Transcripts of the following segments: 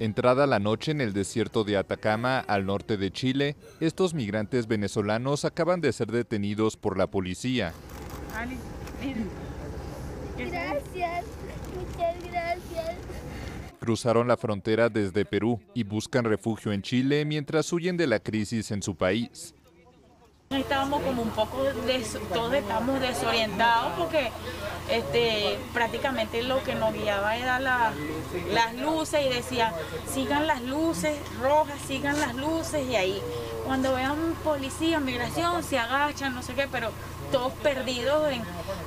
Entrada la noche en el desierto de Atacama, al norte de Chile, estos migrantes venezolanos acaban de ser detenidos por la policía. Gracias, muchas gracias. Cruzaron la frontera desde Perú y buscan refugio en Chile mientras huyen de la crisis en su país. Estábamos como un poco, des, todos estábamos desorientados porque este, prácticamente lo que nos guiaba era la, las luces y decía, sigan las luces rojas, sigan las luces y ahí cuando vean policía, migración, se agachan, no sé qué, pero todos perdidos, en,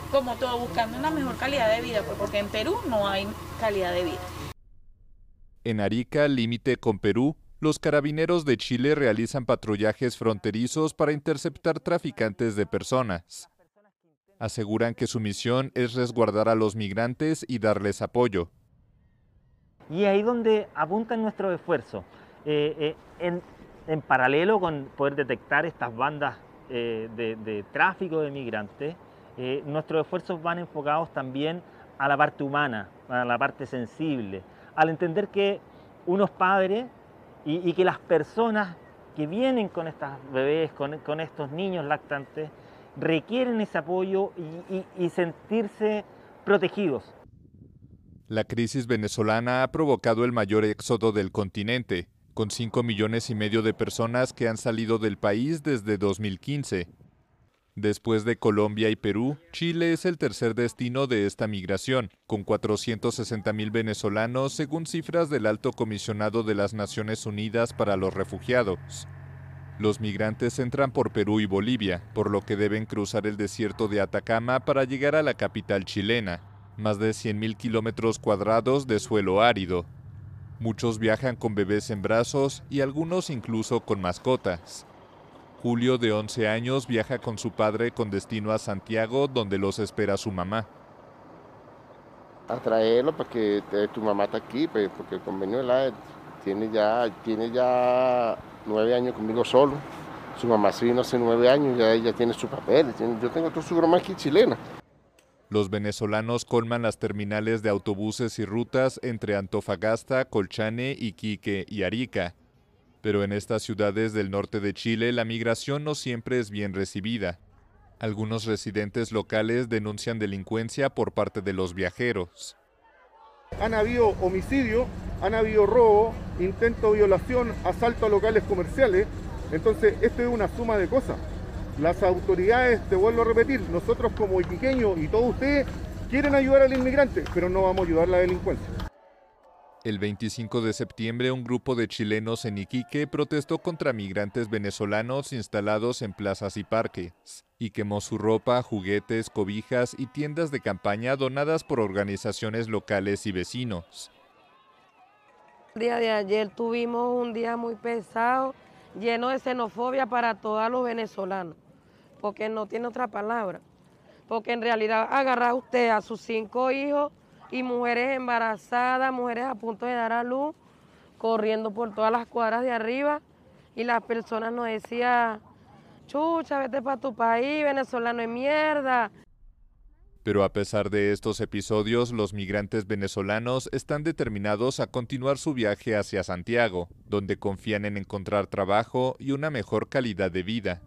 como todo, buscando una mejor calidad de vida, pues, porque en Perú no hay calidad de vida. En Arica, límite con Perú, los carabineros de Chile realizan patrullajes fronterizos para interceptar traficantes de personas. Aseguran que su misión es resguardar a los migrantes y darles apoyo. Y ahí donde apuntan nuestros esfuerzos, eh, eh, en, en, paralelo con poder detectar estas bandas eh, de, tráfico de migrantes, nuestros esfuerzos van enfocados también a la parte humana, a la parte sensible, al entender que unos padres y, que las personas que vienen con estas bebés, con, estos niños lactantes, requieren ese apoyo y, y, y, sentirse protegidos. La crisis venezolana ha provocado el mayor éxodo del continente, con 5 millones y medio de personas que han salido del país desde 2015. Después de Colombia y Perú, Chile es el tercer destino de esta migración, con 460 mil venezolanos según cifras del Alto Comisionado de las Naciones Unidas para los Refugiados. Los migrantes entran por Perú y Bolivia, por lo que deben cruzar el desierto de Atacama para llegar a la capital chilena, más de 100.000 kilómetros cuadrados de suelo árido. Muchos viajan con bebés en brazos y algunos incluso con mascotas. Julio, de 11 años, viaja con su padre con destino a Santiago, donde los espera su mamá. A traerlo para que tu mamá está aquí, pues, porque el convenio de la tiene ya, tiene ya nueve años conmigo solo. Su mamá se vino hace nueve años, ya ella tiene su papel. Yo tengo todo su broma aquí chilena. Los venezolanos colman las terminales de autobuses y rutas entre Antofagasta, Colchane, Iquique y Arica. Pero en estas ciudades del norte de Chile la migración no siempre es bien recibida. Algunos residentes locales denuncian delincuencia por parte de los viajeros. Han habido homicidio, han habido robo, intento de violación, asalto a locales comerciales. Entonces, esto es una suma de cosas. Las autoridades, te vuelvo a repetir, nosotros como iquiqueños y todos ustedes quieren ayudar al inmigrante, pero no vamos a ayudar a la delincuencia. El 25 de septiembre, un grupo de chilenos en Iquique protestó contra migrantes venezolanos instalados en plazas y parques, y quemó su ropa, juguetes, cobijas y tiendas de campaña donadas por organizaciones locales y vecinos. El día de ayer tuvimos un día muy pesado, lleno de xenofobia para todos los venezolanos, porque no tiene otra palabra. Porque en realidad agarrar usted a sus cinco hijos y mujeres embarazadas, mujeres a punto de dar a luz, corriendo por todas las cuadras de arriba y las personas nos decían, chucha, vete para tu país, venezolano es mierda. Pero a pesar de estos episodios, los migrantes venezolanos están determinados a continuar su viaje hacia Santiago, donde confían en encontrar trabajo y una mejor calidad de vida.